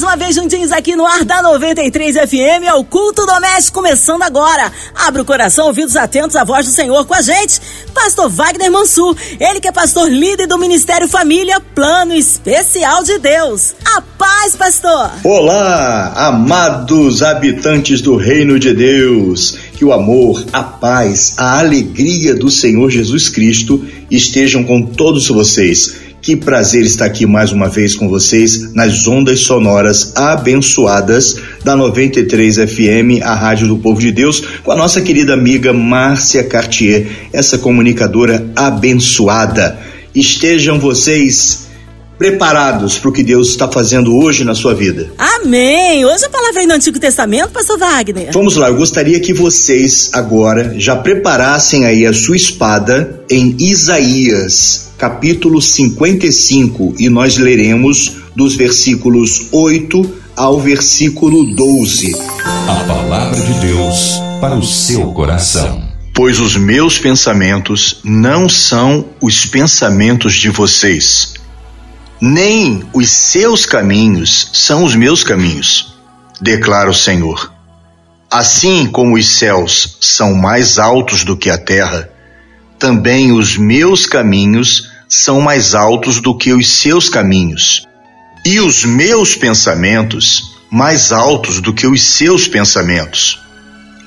Mais uma vez juntinhos aqui no ar da 93 FM, é o culto doméstico começando agora. Abra o coração, ouvidos atentos à voz do Senhor com a gente. Pastor Wagner Mansur, ele que é pastor líder do Ministério Família Plano Especial de Deus. A paz, pastor! Olá, amados habitantes do Reino de Deus. Que o amor, a paz, a alegria do Senhor Jesus Cristo estejam com todos vocês. Que prazer estar aqui mais uma vez com vocês nas ondas sonoras abençoadas da 93 FM, a Rádio do Povo de Deus, com a nossa querida amiga Márcia Cartier, essa comunicadora abençoada. Estejam vocês preparados para o que Deus está fazendo hoje na sua vida. Amém! Hoje a palavra aí no Antigo Testamento, pastor Wagner. Vamos lá, eu gostaria que vocês agora já preparassem aí a sua espada em Isaías, capítulo 55, e nós leremos dos versículos 8 ao versículo 12. A palavra de Deus para o seu coração. Pois os meus pensamentos não são os pensamentos de vocês nem os seus caminhos são os meus caminhos, declara o Senhor. Assim como os céus são mais altos do que a terra, também os meus caminhos são mais altos do que os seus caminhos, e os meus pensamentos mais altos do que os seus pensamentos.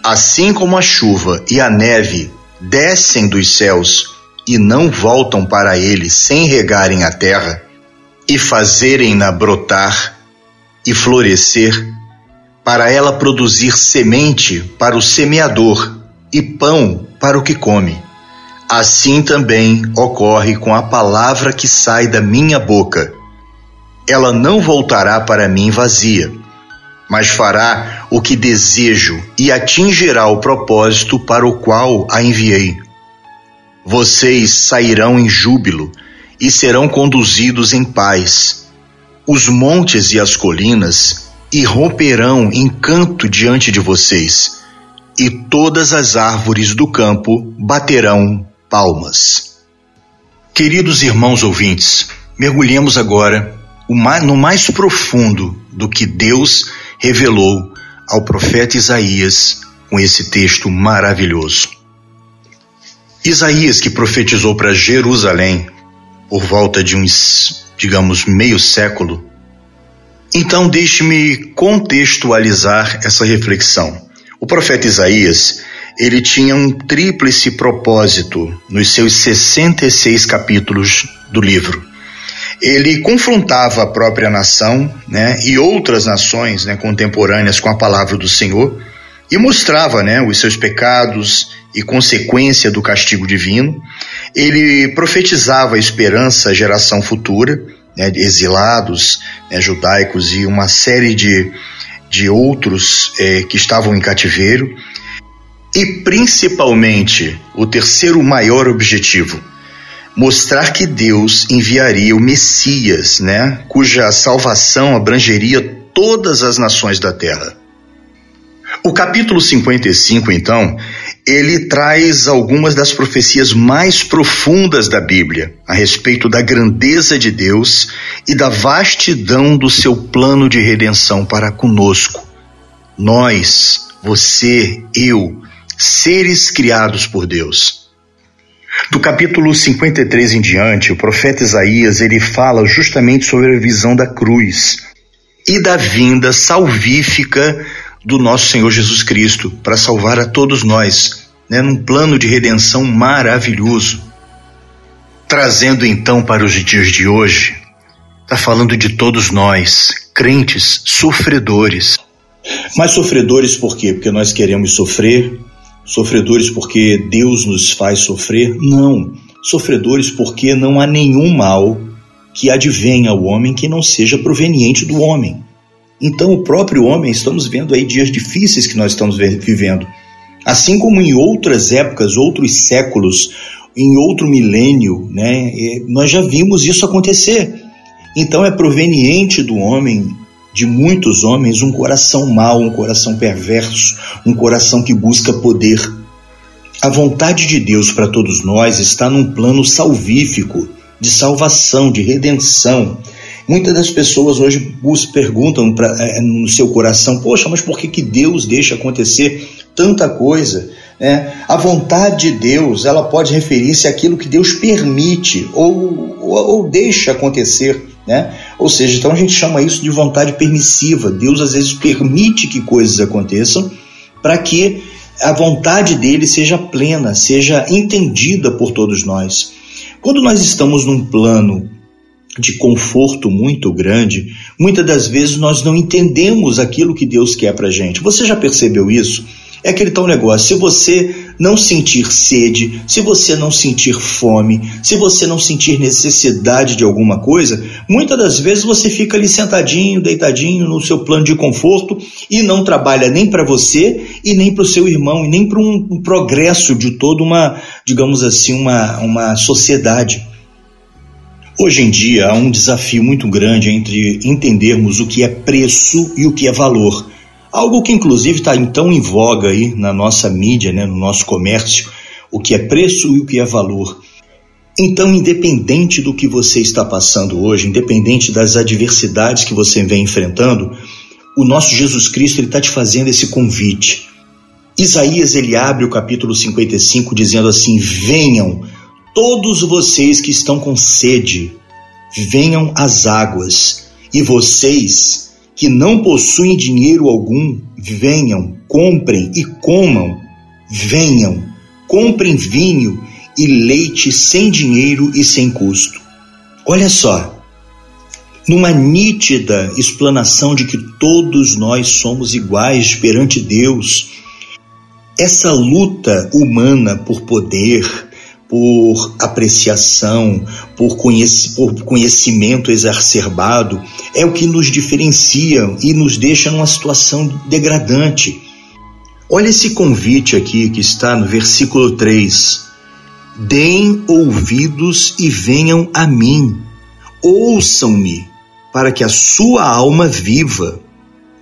Assim como a chuva e a neve descem dos céus e não voltam para ele sem regarem a terra, e fazerem-na brotar e florescer, para ela produzir semente para o semeador e pão para o que come. Assim também ocorre com a palavra que sai da minha boca. Ela não voltará para mim vazia, mas fará o que desejo e atingirá o propósito para o qual a enviei. Vocês sairão em júbilo e serão conduzidos em paz. Os montes e as colinas irromperão em canto diante de vocês, e todas as árvores do campo baterão palmas. Queridos irmãos ouvintes, mergulhemos agora no mais profundo do que Deus revelou ao profeta Isaías com esse texto maravilhoso. Isaías, que profetizou para Jerusalém por volta de uns, digamos, meio século. Então, deixe-me contextualizar essa reflexão. O profeta Isaías, ele tinha um tríplice propósito nos seus 66 capítulos do livro. Ele confrontava a própria nação, né, e outras nações, né, contemporâneas com a palavra do Senhor e mostrava, né, os seus pecados e consequência do castigo divino. Ele profetizava a esperança à geração futura, né, exilados né, judaicos e uma série de, de outros é, que estavam em cativeiro. E principalmente, o terceiro maior objetivo, mostrar que Deus enviaria o Messias, né, cuja salvação abrangeria todas as nações da terra. O capítulo 55, então, ele traz algumas das profecias mais profundas da Bíblia a respeito da grandeza de Deus e da vastidão do seu plano de redenção para conosco. Nós, você, eu, seres criados por Deus. Do capítulo 53 em diante, o profeta Isaías ele fala justamente sobre a visão da cruz e da vinda salvífica do nosso Senhor Jesus Cristo para salvar a todos nós, né, num plano de redenção maravilhoso. Trazendo então para os dias de hoje, está falando de todos nós, crentes, sofredores. Mas sofredores por quê? Porque nós queremos sofrer? Sofredores porque Deus nos faz sofrer? Não. Sofredores porque não há nenhum mal que advenha ao homem que não seja proveniente do homem. Então, o próprio homem, estamos vendo aí dias difíceis que nós estamos vivendo. Assim como em outras épocas, outros séculos, em outro milênio, né, nós já vimos isso acontecer. Então, é proveniente do homem de muitos homens um coração mau, um coração perverso, um coração que busca poder. A vontade de Deus para todos nós está num plano salvífico, de salvação, de redenção. Muitas das pessoas hoje perguntam pra, é, no seu coração: Poxa, mas por que, que Deus deixa acontecer tanta coisa? É, a vontade de Deus ela pode referir-se àquilo que Deus permite ou, ou, ou deixa acontecer. Né? Ou seja, então a gente chama isso de vontade permissiva. Deus às vezes permite que coisas aconteçam para que a vontade dele seja plena, seja entendida por todos nós. Quando nós estamos num plano de conforto muito grande, muitas das vezes nós não entendemos aquilo que Deus quer para gente. Você já percebeu isso? É aquele tal negócio: se você não sentir sede, se você não sentir fome, se você não sentir necessidade de alguma coisa, muitas das vezes você fica ali sentadinho, deitadinho no seu plano de conforto e não trabalha nem para você e nem para o seu irmão e nem para um, um, progresso de toda uma, digamos assim, uma, uma sociedade. Hoje em dia há um desafio muito grande entre entendermos o que é preço e o que é valor. Algo que inclusive está então em voga aí na nossa mídia, né, no nosso comércio, o que é preço e o que é valor. Então, independente do que você está passando hoje, independente das adversidades que você vem enfrentando, o nosso Jesus Cristo está te fazendo esse convite. Isaías ele abre o capítulo 55 dizendo assim: Venham todos vocês que estão com sede, venham às águas, e vocês que não possuem dinheiro algum, venham, comprem e comam. Venham, comprem vinho e leite sem dinheiro e sem custo. Olha só, numa nítida explanação de que todos nós somos iguais perante Deus, essa luta humana por poder, por apreciação, por, conhec por conhecimento exacerbado, é o que nos diferencia e nos deixa numa situação degradante. Olha esse convite aqui que está no versículo 3. Deem ouvidos e venham a mim, ouçam-me, para que a sua alma viva.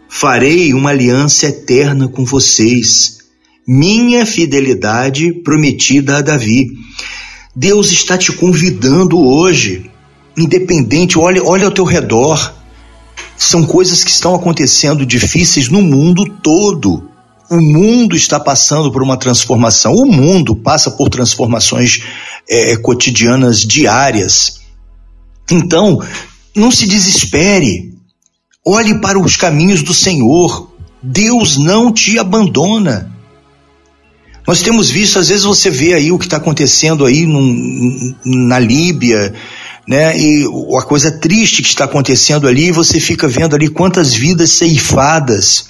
Farei uma aliança eterna com vocês minha fidelidade prometida a Davi. Deus está te convidando hoje, independente, olha, olha ao teu redor. São coisas que estão acontecendo difíceis no mundo todo. O mundo está passando por uma transformação. O mundo passa por transformações é, cotidianas diárias. Então, não se desespere. Olhe para os caminhos do Senhor. Deus não te abandona. Nós temos visto, às vezes você vê aí o que está acontecendo aí num, na Líbia, né? E a coisa triste que está acontecendo ali, você fica vendo ali quantas vidas ceifadas.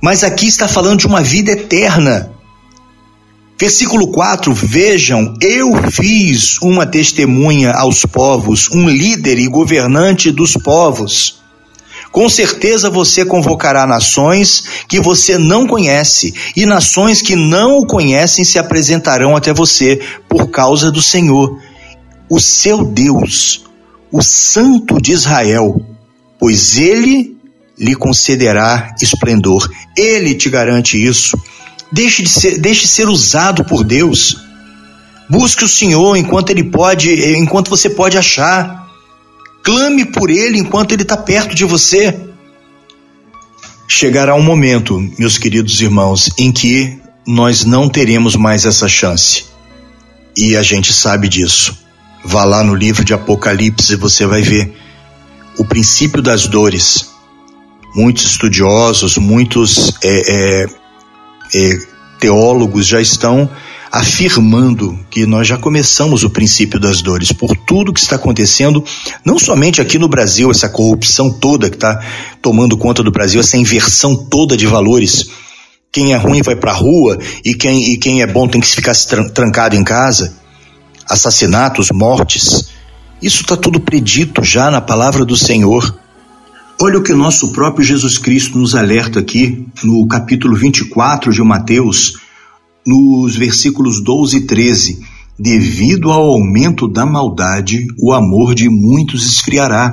Mas aqui está falando de uma vida eterna. Versículo 4: Vejam, eu fiz uma testemunha aos povos, um líder e governante dos povos. Com certeza você convocará nações que você não conhece, e nações que não o conhecem se apresentarão até você por causa do Senhor, o seu Deus, o Santo de Israel, pois ele lhe concederá esplendor. Ele te garante isso. Deixe de ser, deixe de ser usado por Deus. Busque o Senhor enquanto ele pode, enquanto você pode achar. Clame por Ele enquanto Ele está perto de você. Chegará um momento, meus queridos irmãos, em que nós não teremos mais essa chance. E a gente sabe disso. Vá lá no livro de Apocalipse e você vai ver o princípio das dores. Muitos estudiosos, muitos é, é, é, teólogos já estão afirmando que nós já começamos o princípio das dores por tudo que está acontecendo, não somente aqui no Brasil, essa corrupção toda que está tomando conta do Brasil, essa inversão toda de valores. Quem é ruim vai para a rua e quem, e quem é bom tem que ficar trancado em casa. Assassinatos, mortes. Isso está tudo predito já na palavra do Senhor. Olha o que nosso próprio Jesus Cristo nos alerta aqui no capítulo 24 de Mateus nos versículos 12 e 13: Devido ao aumento da maldade, o amor de muitos esfriará.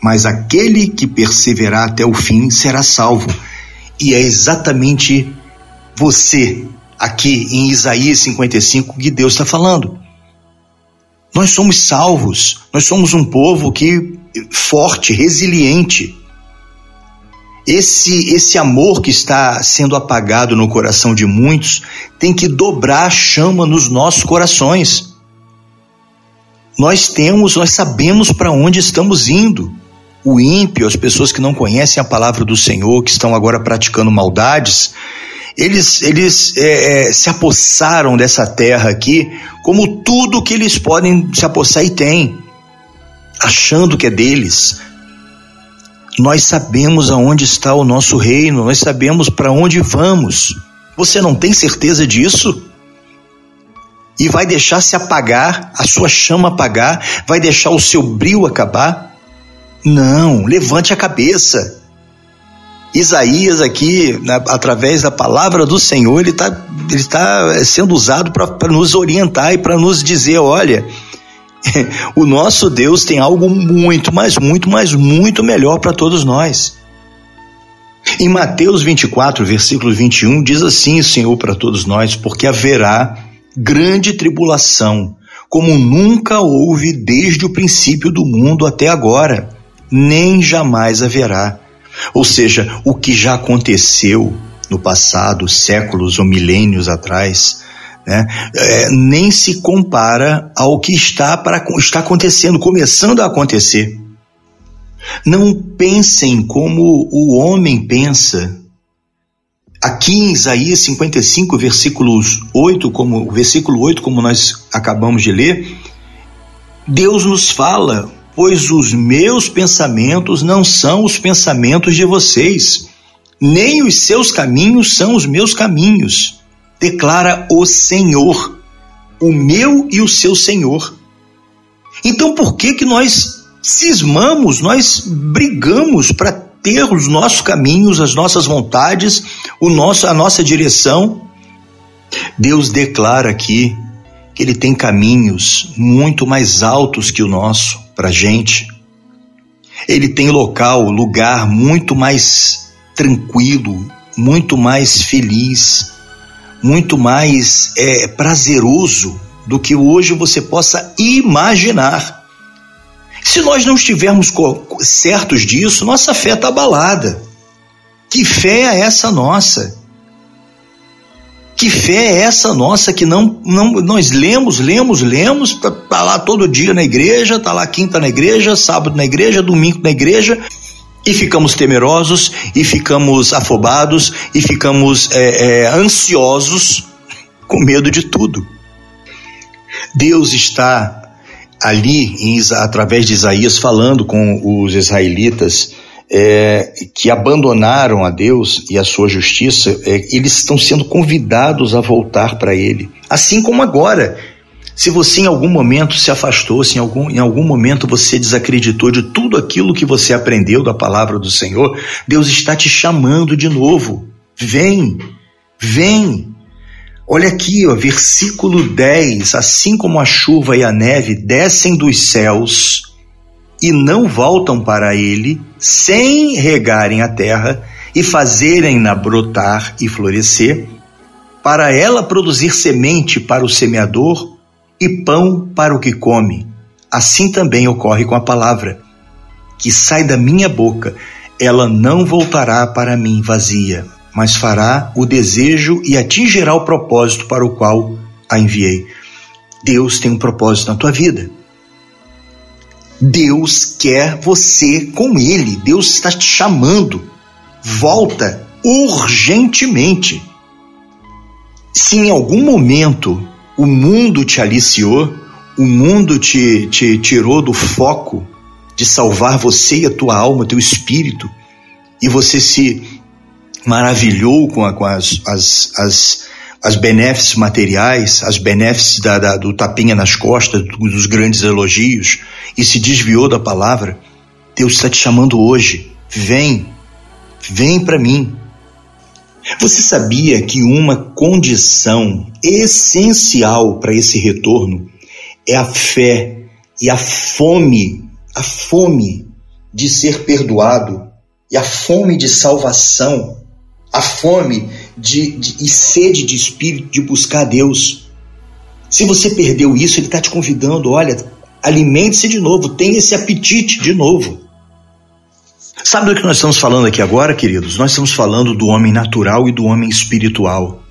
mas aquele que perseverar até o fim será salvo. E é exatamente você, aqui em Isaías 55, que Deus está falando. Nós somos salvos, nós somos um povo que forte, resiliente. Esse esse amor que está sendo apagado no coração de muitos tem que dobrar a chama nos nossos corações. Nós temos, nós sabemos para onde estamos indo. O ímpio, as pessoas que não conhecem a palavra do Senhor, que estão agora praticando maldades, eles, eles é, é, se apossaram dessa terra aqui como tudo que eles podem se apossar e têm, achando que é deles. Nós sabemos aonde está o nosso reino, nós sabemos para onde vamos. Você não tem certeza disso? E vai deixar se apagar, a sua chama apagar, vai deixar o seu brilho acabar? Não, levante a cabeça. Isaías aqui, através da palavra do Senhor, ele está ele tá sendo usado para nos orientar e para nos dizer, olha, o nosso Deus tem algo muito, mas muito, mas muito melhor para todos nós. Em Mateus 24, versículo 21, diz assim o Senhor para todos nós, porque haverá grande tribulação, como nunca houve desde o princípio do mundo até agora, nem jamais haverá ou seja, o que já aconteceu no passado, séculos ou milênios atrás, né, é, nem se compara ao que está, para, está acontecendo, começando a acontecer. Não pensem como o homem pensa. Aqui em Isaías 55, versículos 8, como, versículo 8, como nós acabamos de ler, Deus nos fala pois os meus pensamentos não são os pensamentos de vocês, nem os seus caminhos são os meus caminhos, declara o Senhor, o meu e o seu Senhor. Então por que que nós cismamos, nós brigamos para ter os nossos caminhos, as nossas vontades, o nosso, a nossa direção? Deus declara aqui que ele tem caminhos muito mais altos que o nosso para gente. Ele tem local, lugar muito mais tranquilo, muito mais feliz, muito mais é, prazeroso do que hoje você possa imaginar. Se nós não estivermos certos disso, nossa fé está abalada. Que fé é essa nossa? Que fé é essa nossa que não, não nós lemos, lemos, lemos, tá, tá lá todo dia na igreja, tá lá quinta na igreja, sábado na igreja, domingo na igreja, e ficamos temerosos, e ficamos afobados, e ficamos é, é, ansiosos, com medo de tudo. Deus está ali, em, através de Isaías, falando com os israelitas é, que abandonaram a Deus e a sua justiça, é, eles estão sendo convidados a voltar para Ele. Assim como agora. Se você em algum momento se afastou, se em algum, em algum momento você desacreditou de tudo aquilo que você aprendeu da palavra do Senhor, Deus está te chamando de novo. Vem, vem. Olha aqui, ó, versículo 10: Assim como a chuva e a neve descem dos céus e não voltam para ele sem regarem a terra e fazerem-na brotar e florescer, para ela produzir semente para o semeador e pão para o que come. Assim também ocorre com a palavra, que sai da minha boca, ela não voltará para mim vazia, mas fará o desejo e atingirá o propósito para o qual a enviei. Deus tem um propósito na tua vida. Deus quer você com Ele. Deus está te chamando. Volta urgentemente. Se em algum momento o mundo te aliciou, o mundo te, te tirou do foco de salvar você e a tua alma, teu espírito, e você se maravilhou com, a, com as, as, as as materiais, as benéfices da, da, do tapinha nas costas, dos grandes elogios, e se desviou da palavra, Deus está te chamando hoje. Vem, vem para mim. Você sabia que uma condição essencial para esse retorno é a fé e a fome, a fome de ser perdoado e a fome de salvação, a fome de, de, e sede de espírito de buscar Deus. Se você perdeu isso, Ele está te convidando: olha, alimente-se de novo, tenha esse apetite de novo. Sabe do que nós estamos falando aqui agora, queridos? Nós estamos falando do homem natural e do homem espiritual.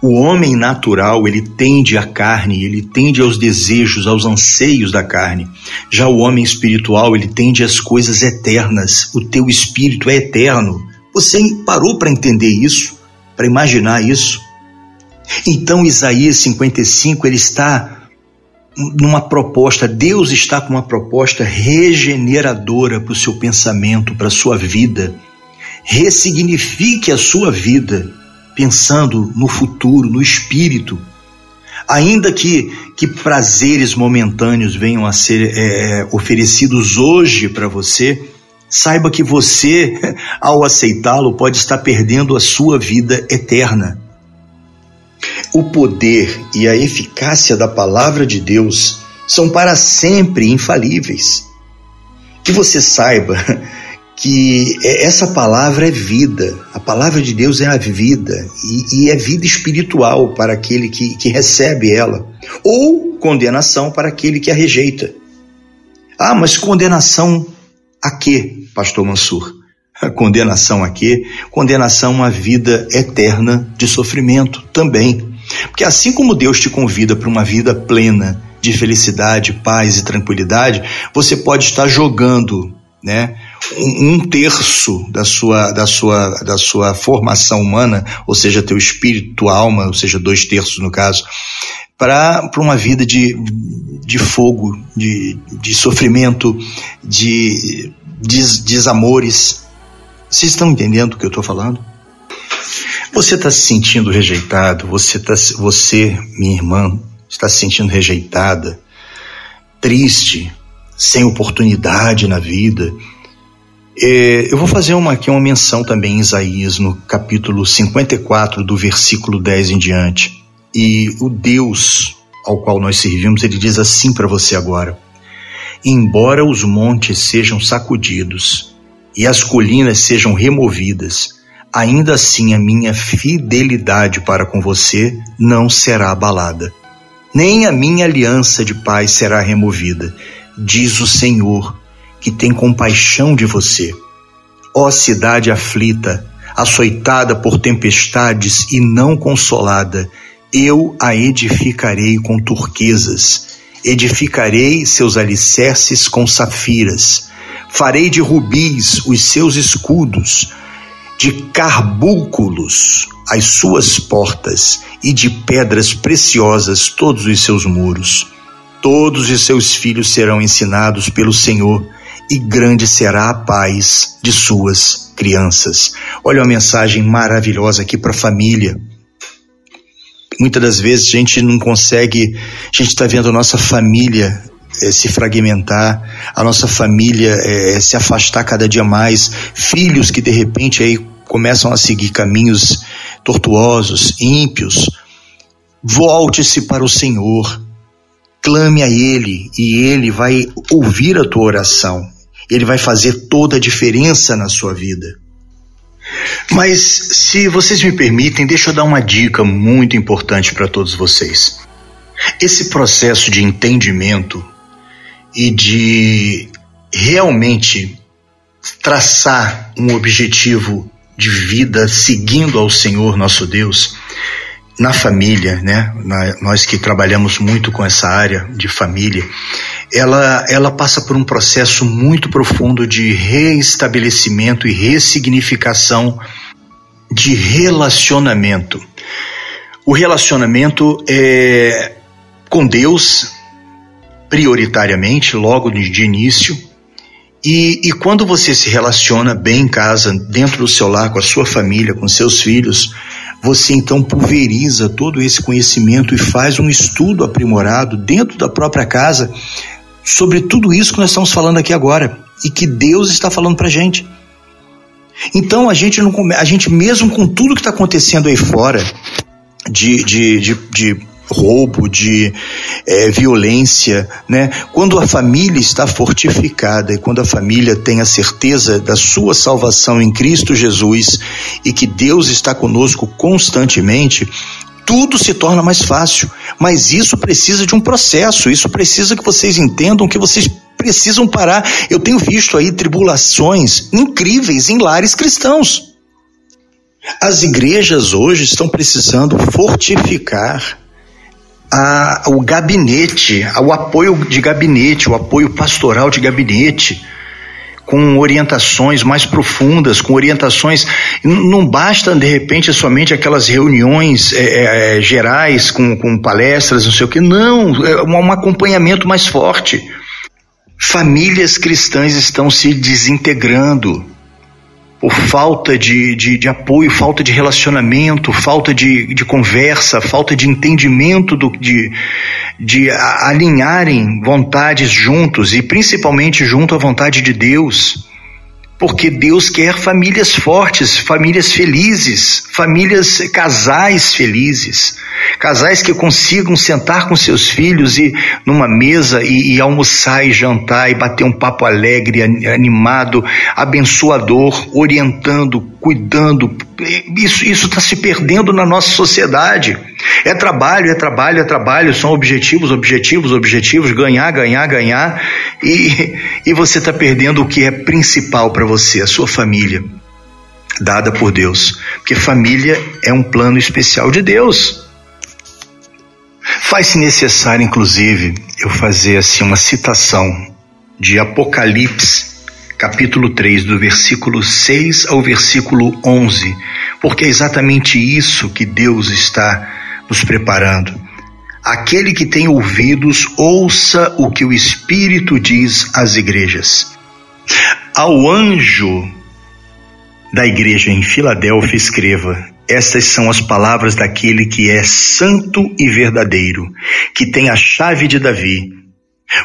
O homem natural, ele tende à carne, ele tende aos desejos, aos anseios da carne. Já o homem espiritual, ele tende às coisas eternas. O teu espírito é eterno. Você parou para entender isso? Para imaginar isso? Então, Isaías 55, ele está numa proposta, Deus está com uma proposta regeneradora para o seu pensamento, para a sua vida. Ressignifique a sua vida pensando no futuro, no espírito. Ainda que, que prazeres momentâneos venham a ser é, oferecidos hoje para você, saiba que você, ao aceitá-lo, pode estar perdendo a sua vida eterna. O poder e a eficácia da palavra de Deus são para sempre infalíveis. Que você saiba que essa palavra é vida, a palavra de Deus é a vida e, e é vida espiritual para aquele que, que recebe ela, ou condenação para aquele que a rejeita. Ah, mas condenação a quê, Pastor Mansur? Condenação a quê? Condenação à vida eterna de sofrimento também. Porque assim como Deus te convida para uma vida plena de felicidade, paz e tranquilidade, você pode estar jogando, né, um, terço da sua, da, sua, da sua formação humana, ou seja, teu espírito, alma, ou seja, dois terços no caso, para uma vida de, de fogo, de, de sofrimento, de des, desamores. Vocês estão entendendo o que eu estou falando? Você está se sentindo rejeitado, você, tá, você, minha irmã, está se sentindo rejeitada, triste, sem oportunidade na vida, é, eu vou fazer uma, aqui uma menção também em Isaías, no capítulo 54, do versículo 10 em diante. E o Deus ao qual nós servimos, ele diz assim para você agora: Embora os montes sejam sacudidos e as colinas sejam removidas, ainda assim a minha fidelidade para com você não será abalada, nem a minha aliança de paz será removida, diz o Senhor que tem compaixão de você. Ó cidade aflita, açoitada por tempestades e não consolada, eu a edificarei com turquesas, edificarei seus alicerces com safiras, farei de rubis os seus escudos, de carbúnculos as suas portas e de pedras preciosas todos os seus muros. Todos os seus filhos serão ensinados pelo Senhor e grande será a paz de suas crianças. Olha uma mensagem maravilhosa aqui para a família. Muitas das vezes a gente não consegue, a gente está vendo a nossa família é, se fragmentar, a nossa família é, se afastar cada dia mais, filhos que de repente aí começam a seguir caminhos tortuosos, ímpios. Volte-se para o Senhor, clame a Ele e Ele vai ouvir a tua oração ele vai fazer toda a diferença na sua vida. Mas, se vocês me permitem, deixa eu dar uma dica muito importante para todos vocês. Esse processo de entendimento e de realmente traçar um objetivo de vida seguindo ao Senhor nosso Deus na família, né? Na, nós que trabalhamos muito com essa área de família, ela, ela passa por um processo muito profundo de reestabelecimento e ressignificação de relacionamento. O relacionamento é com Deus, prioritariamente, logo de início, e, e quando você se relaciona bem em casa, dentro do seu lar, com a sua família, com seus filhos, você então pulveriza todo esse conhecimento e faz um estudo aprimorado dentro da própria casa sobre tudo isso que nós estamos falando aqui agora e que Deus está falando para gente. Então a gente não a gente mesmo com tudo que está acontecendo aí fora de, de, de, de roubo, de é, violência, né? Quando a família está fortificada e quando a família tem a certeza da sua salvação em Cristo Jesus e que Deus está conosco constantemente, tudo se torna mais fácil. Mas isso precisa de um processo, isso precisa que vocês entendam que vocês precisam parar. Eu tenho visto aí tribulações incríveis em lares cristãos. As igrejas hoje estão precisando fortificar a, o gabinete, o apoio de gabinete, o apoio pastoral de gabinete, com orientações mais profundas, com orientações. Não basta, de repente, somente aquelas reuniões é, é, é gerais com, com palestras, não sei o que. Não, é um acompanhamento mais forte. Famílias cristãs estão se desintegrando por falta de, de, de, apoio, falta de relacionamento, falta de, de conversa, falta de entendimento do, de, de alinharem vontades juntos e principalmente junto à vontade de Deus. Porque Deus quer famílias fortes, famílias felizes, famílias, casais felizes, casais que consigam sentar com seus filhos e numa mesa e, e almoçar e jantar e bater um papo alegre, animado, abençoador, orientando, cuidando. Isso está se perdendo na nossa sociedade. É trabalho, é trabalho, é trabalho, são objetivos, objetivos, objetivos, ganhar, ganhar, ganhar, e, e você está perdendo o que é principal para você, a sua família, dada por Deus. Porque família é um plano especial de Deus. Faz-se necessário, inclusive, eu fazer assim uma citação de Apocalipse, capítulo 3, do versículo 6 ao versículo 11, porque é exatamente isso que Deus está nos preparando. Aquele que tem ouvidos, ouça o que o Espírito diz às igrejas. Ao anjo da igreja em Filadélfia, escreva: Estas são as palavras daquele que é santo e verdadeiro, que tem a chave de Davi.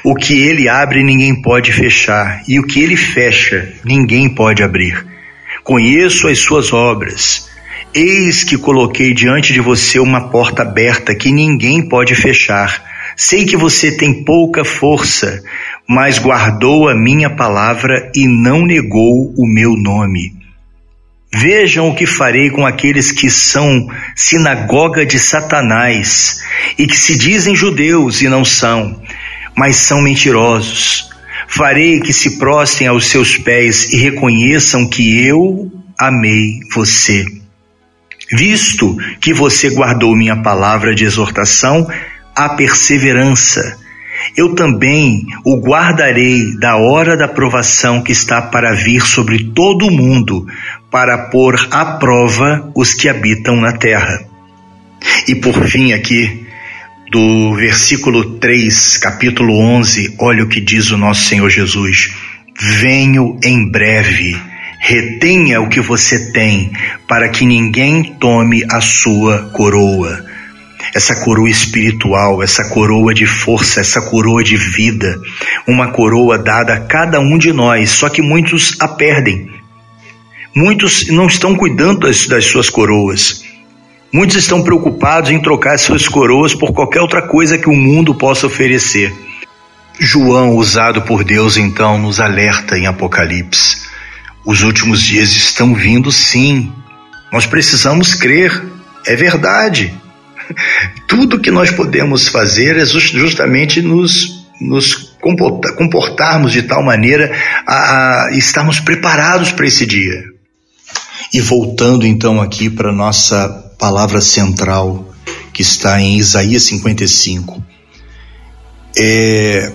O que ele abre, ninguém pode fechar, e o que ele fecha, ninguém pode abrir. Conheço as suas obras Eis que coloquei diante de você uma porta aberta que ninguém pode fechar. Sei que você tem pouca força, mas guardou a minha palavra e não negou o meu nome. Vejam o que farei com aqueles que são sinagoga de Satanás e que se dizem judeus e não são, mas são mentirosos. Farei que se prostem aos seus pés e reconheçam que eu amei você. Visto que você guardou minha palavra de exortação, a perseverança. Eu também o guardarei da hora da provação que está para vir sobre todo o mundo, para pôr à prova os que habitam na terra. E por fim, aqui, do versículo 3, capítulo 11, olha o que diz o nosso Senhor Jesus: Venho em breve Retenha o que você tem, para que ninguém tome a sua coroa. Essa coroa espiritual, essa coroa de força, essa coroa de vida, uma coroa dada a cada um de nós, só que muitos a perdem. Muitos não estão cuidando das, das suas coroas. Muitos estão preocupados em trocar as suas coroas por qualquer outra coisa que o mundo possa oferecer. João, usado por Deus, então, nos alerta em Apocalipse. Os últimos dias estão vindo sim. Nós precisamos crer. É verdade. Tudo que nós podemos fazer é justamente nos, nos comportarmos de tal maneira a, a estarmos preparados para esse dia. E voltando então aqui para nossa palavra central, que está em Isaías 55. É,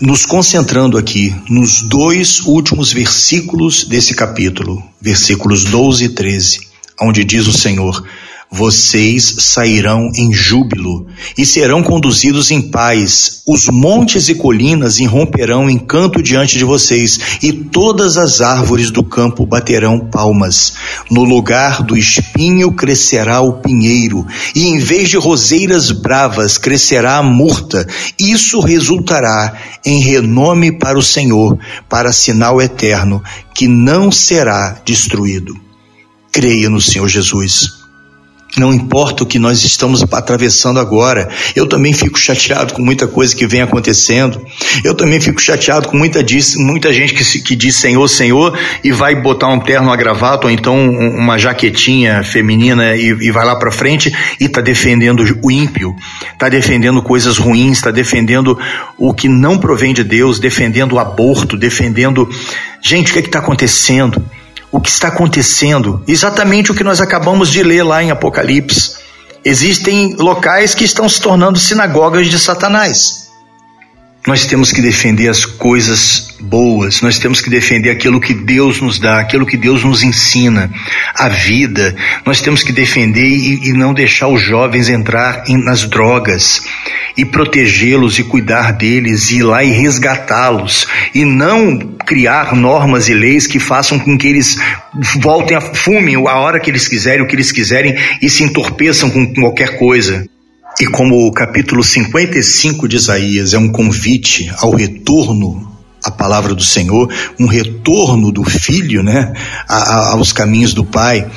nos concentrando aqui nos dois últimos versículos desse capítulo, versículos 12 e 13, onde diz o Senhor: vocês sairão em júbilo e serão conduzidos em paz. Os montes e colinas irromperão em canto diante de vocês, e todas as árvores do campo baterão palmas. No lugar do espinho crescerá o pinheiro, e em vez de roseiras bravas crescerá a murta. Isso resultará em renome para o Senhor, para sinal eterno que não será destruído. Creia no Senhor Jesus Não importa o que nós estamos atravessando agora. Eu também fico chateado com muita coisa que vem acontecendo. Eu também fico chateado com muita, muita gente que, que diz Senhor, Senhor e vai botar um terno, uma gravata ou então uma jaquetinha feminina e, e vai lá para frente e está defendendo o ímpio, está defendendo coisas ruins, está defendendo o que não provém de Deus, defendendo o aborto, defendendo. Gente, o que é está acontecendo? O que está acontecendo, exatamente o que nós acabamos de ler lá em Apocalipse. Existem locais que estão se tornando sinagogas de Satanás. Nós temos que defender as coisas boas, nós temos que defender aquilo que Deus nos dá, aquilo que Deus nos ensina, a vida. Nós temos que defender e, e não deixar os jovens entrar em, nas drogas e protegê-los e cuidar deles, e ir lá e resgatá-los, e não criar normas e leis que façam com que eles voltem a fumem a hora que eles quiserem, o que eles quiserem e se entorpeçam com qualquer coisa. E como o capítulo 55 de Isaías é um convite ao retorno à palavra do Senhor, um retorno do filho, né, aos caminhos do Pai,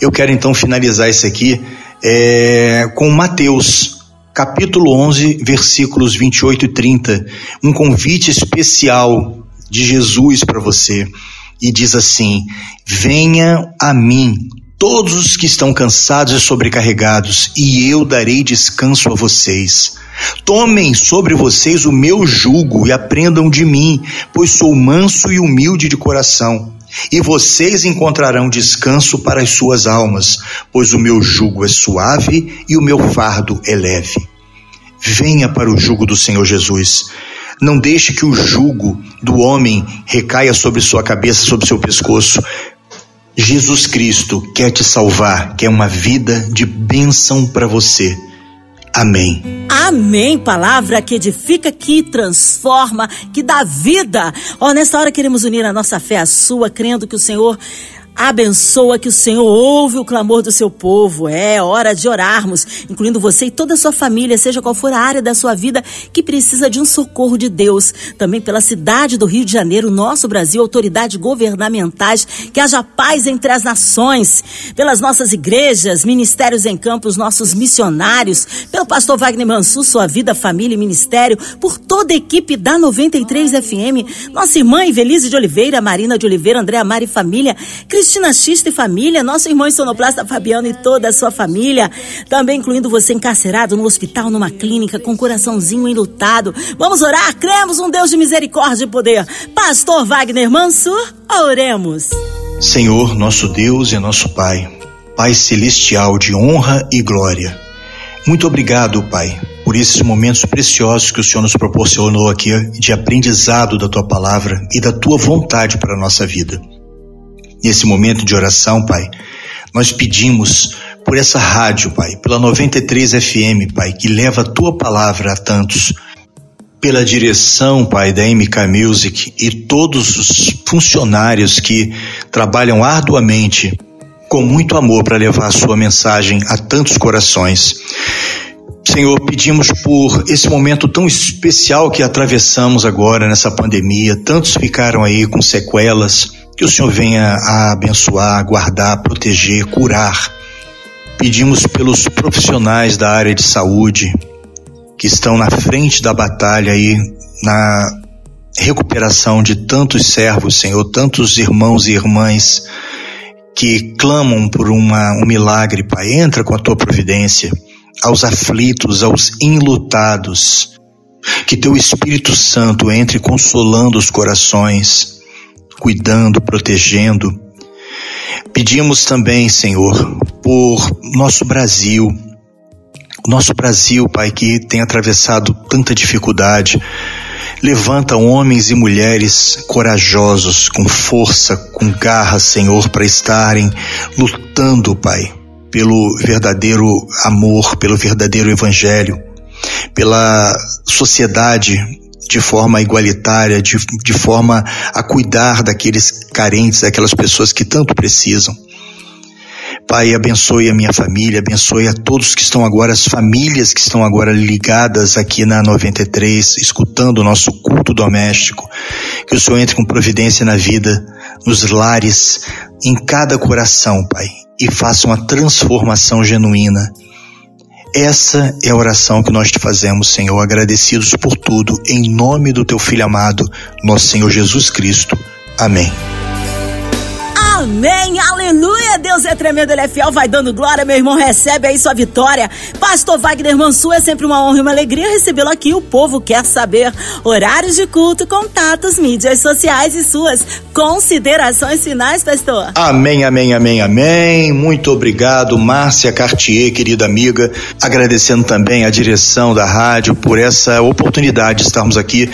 eu quero então finalizar isso aqui é, com Mateus, capítulo 11, versículos 28 e 30, um convite especial de Jesus para você. E diz assim: Venha a mim todos os que estão cansados e sobrecarregados, e eu darei descanso a vocês. Tomem sobre vocês o meu jugo e aprendam de mim, pois sou manso e humilde de coração. E vocês encontrarão descanso para as suas almas, pois o meu jugo é suave e o meu fardo é leve. Venha para o jugo do Senhor Jesus. Não deixe que o jugo do homem recaia sobre sua cabeça, sobre seu pescoço. Jesus Cristo quer te salvar, quer uma vida de bênção para você. Amém. Amém. Palavra que edifica, que transforma, que dá vida. Ó, oh, nessa hora queremos unir a nossa fé à sua, crendo que o Senhor Abençoa que o Senhor ouve o clamor do seu povo. É hora de orarmos, incluindo você e toda a sua família, seja qual for a área da sua vida que precisa de um socorro de Deus. Também pela cidade do Rio de Janeiro, nosso Brasil, autoridades governamentais, que haja paz entre as nações, pelas nossas igrejas, ministérios em campo, os nossos missionários, pelo pastor Wagner Mansur, sua vida, família e ministério, por toda a equipe da 93 FM, nossa irmã Evelise de Oliveira, Marina de Oliveira, Andréa Mari Família, Cristina Xista e família, nosso irmão sonoplasta Fabiano e toda a sua família, também incluindo você encarcerado no hospital, numa clínica, com coraçãozinho enlutado. Vamos orar, cremos um Deus de misericórdia e poder. Pastor Wagner Mansur, oremos. Senhor, nosso Deus e nosso Pai, Pai celestial de honra e glória. Muito obrigado, Pai, por esses momentos preciosos que o Senhor nos proporcionou aqui de aprendizado da tua palavra e da tua vontade para a nossa vida. Nesse momento de oração, Pai, nós pedimos por essa rádio, Pai, pela 93 FM, Pai, que leva a tua palavra a tantos, pela direção, Pai, da MK Music e todos os funcionários que trabalham arduamente com muito amor para levar a sua mensagem a tantos corações. Senhor, pedimos por esse momento tão especial que atravessamos agora nessa pandemia. Tantos ficaram aí com sequelas, que o Senhor venha a abençoar, guardar, proteger, curar. Pedimos pelos profissionais da área de saúde que estão na frente da batalha aí na recuperação de tantos servos, Senhor, tantos irmãos e irmãs que clamam por uma, um milagre, Pai. Entra com a tua providência aos aflitos, aos enlutados. Que teu Espírito Santo entre consolando os corações cuidando, protegendo. Pedimos também, Senhor, por nosso Brasil, nosso Brasil, Pai, que tem atravessado tanta dificuldade. Levanta homens e mulheres corajosos, com força, com garra, Senhor, para estarem lutando, Pai, pelo verdadeiro amor, pelo verdadeiro evangelho, pela sociedade de forma igualitária, de, de forma a cuidar daqueles carentes, daquelas pessoas que tanto precisam. Pai, abençoe a minha família, abençoe a todos que estão agora, as famílias que estão agora ligadas aqui na 93, escutando o nosso culto doméstico. Que o Senhor entre com providência na vida, nos lares, em cada coração, Pai. e faça uma transformação genuína. Essa é a oração que nós te fazemos, Senhor, agradecidos por tudo, em nome do teu Filho amado, nosso Senhor Jesus Cristo. Amém. Amém, aleluia, Deus é tremendo, Ele é fiel, vai dando glória, meu irmão, recebe aí sua vitória. Pastor Wagner Mansur, é sempre uma honra e uma alegria recebê-lo aqui, o povo quer saber. Horários de culto, contatos, mídias sociais e suas considerações finais, pastor. Amém, amém, amém, amém, muito obrigado, Márcia Cartier, querida amiga, agradecendo também a direção da rádio por essa oportunidade de estarmos aqui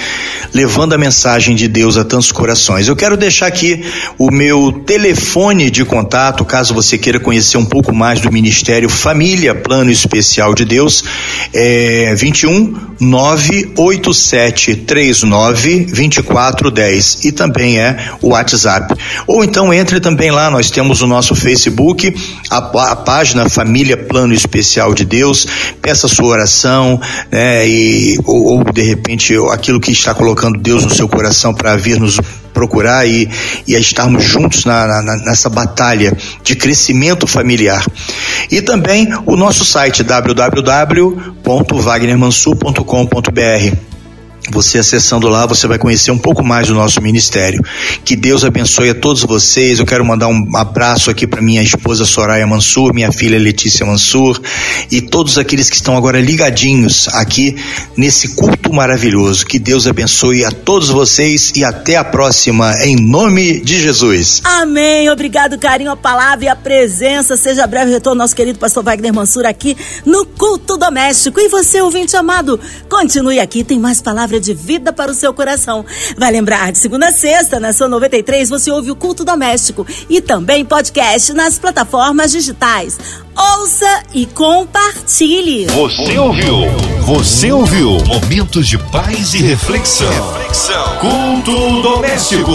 levando a mensagem de Deus a tantos corações. Eu quero deixar aqui o meu telefone telefone de contato, caso você queira conhecer um pouco mais do Ministério Família Plano Especial de Deus, é 21 987 39 2410 e também é o WhatsApp. Ou então entre também lá, nós temos o nosso Facebook, a, a página Família Plano Especial de Deus, peça sua oração, né, e, ou, ou de repente aquilo que está colocando Deus no seu coração para vir nos procurar e, e estarmos juntos na, na, nessa batalha de crescimento familiar. E também o nosso site www.wagnermansur.com.br você acessando lá, você vai conhecer um pouco mais do nosso ministério. Que Deus abençoe a todos vocês. Eu quero mandar um abraço aqui para minha esposa Soraya Mansur, minha filha Letícia Mansur e todos aqueles que estão agora ligadinhos aqui nesse culto maravilhoso. Que Deus abençoe a todos vocês e até a próxima, em nome de Jesus. Amém. Obrigado, carinho, a palavra e a presença. Seja breve retorno, nosso querido pastor Wagner Mansur aqui no culto doméstico. E você, ouvinte amado, continue aqui, tem mais palavras palavra de vida para o seu coração. Vai lembrar, de segunda a sexta, na sua 93, você ouve o culto doméstico e também podcast nas plataformas digitais. Ouça e compartilhe. Você ouviu? Você ouviu? Momentos de paz e reflexão. reflexão. Culto doméstico.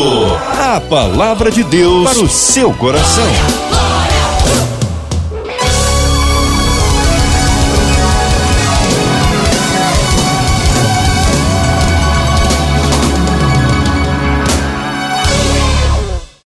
A palavra de Deus para o seu coração.